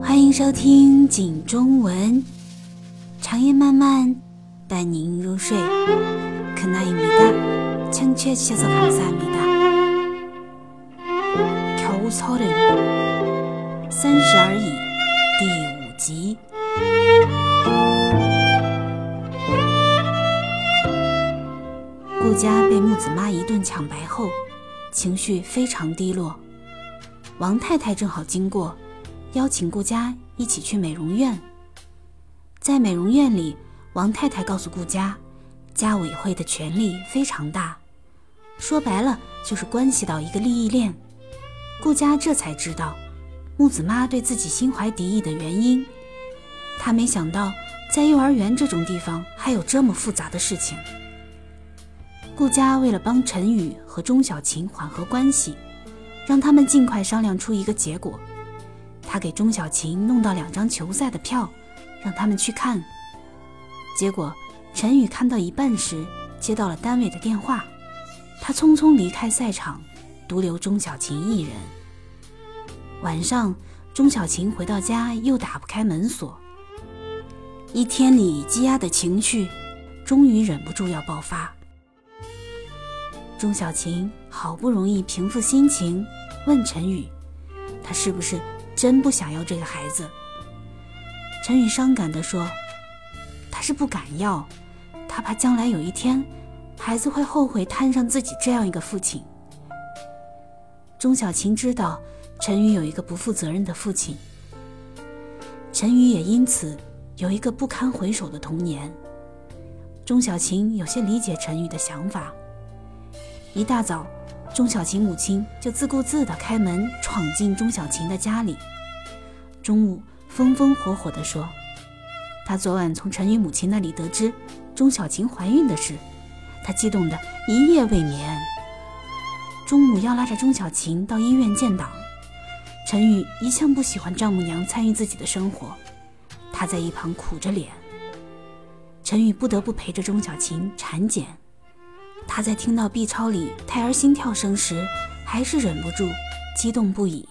欢迎收听《景中文》，长夜漫漫，伴您入睡。可那一米哒，亲切写作卡萨米哒。求草人三十而已，第五集。顾家被木子妈一顿抢白后，情绪非常低落。王太太正好经过。邀请顾家一起去美容院。在美容院里，王太太告诉顾家，家委会的权力非常大，说白了就是关系到一个利益链。顾家这才知道木子妈对自己心怀敌意的原因。他没想到，在幼儿园这种地方还有这么复杂的事情。顾家为了帮陈宇和钟小琴缓和关系，让他们尽快商量出一个结果。他给钟小琴弄到两张球赛的票，让他们去看。结果陈宇看到一半时，接到了单位的电话，他匆匆离开赛场，独留钟小琴一人。晚上，钟小琴回到家又打不开门锁，一天里积压的情绪，终于忍不住要爆发。钟小琴好不容易平复心情，问陈宇：“他是不是？”真不想要这个孩子，陈宇伤感地说：“他是不敢要，他怕将来有一天，孩子会后悔摊上自己这样一个父亲。”钟小琴知道陈宇有一个不负责任的父亲，陈宇也因此有一个不堪回首的童年。钟小琴有些理解陈宇的想法。一大早。钟小琴母亲就自顾自地开门闯进钟小琴的家里，中午风风火火地说：“他昨晚从陈宇母亲那里得知钟小琴怀孕的事，他激动得一夜未眠。中午要拉着钟小琴到医院建档。陈宇一向不喜欢丈母娘参与自己的生活，他在一旁苦着脸。陈宇不得不陪着钟小琴产检。”他在听到 B 超里胎儿心跳声时，还是忍不住激动不已。